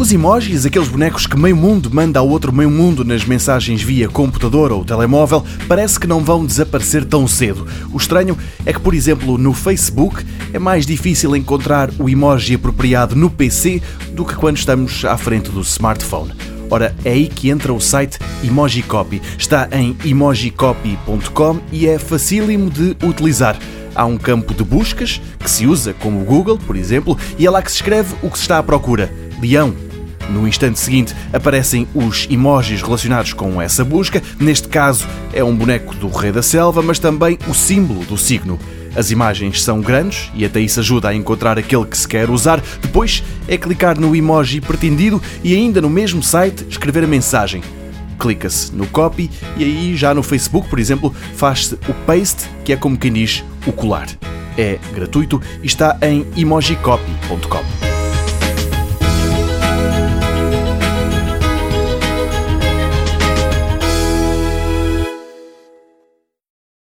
Os emojis, aqueles bonecos que meio mundo manda ao outro meio mundo nas mensagens via computador ou telemóvel, parece que não vão desaparecer tão cedo. O estranho é que, por exemplo, no Facebook é mais difícil encontrar o emoji apropriado no PC do que quando estamos à frente do smartphone. Ora, é aí que entra o site EmojiCopy. Está em emojicopy.com e é facílimo de utilizar. Há um campo de buscas que se usa como o Google, por exemplo, e é lá que se escreve o que se está à procura: leão. No instante seguinte aparecem os emojis relacionados com essa busca. Neste caso é um boneco do Rei da Selva, mas também o símbolo do signo. As imagens são grandes e até isso ajuda a encontrar aquele que se quer usar. Depois é clicar no emoji pretendido e ainda no mesmo site escrever a mensagem clica-se no copy e aí já no Facebook, por exemplo, faz-se o paste, que é como quem diz o colar. É gratuito e está em emojicopy.com.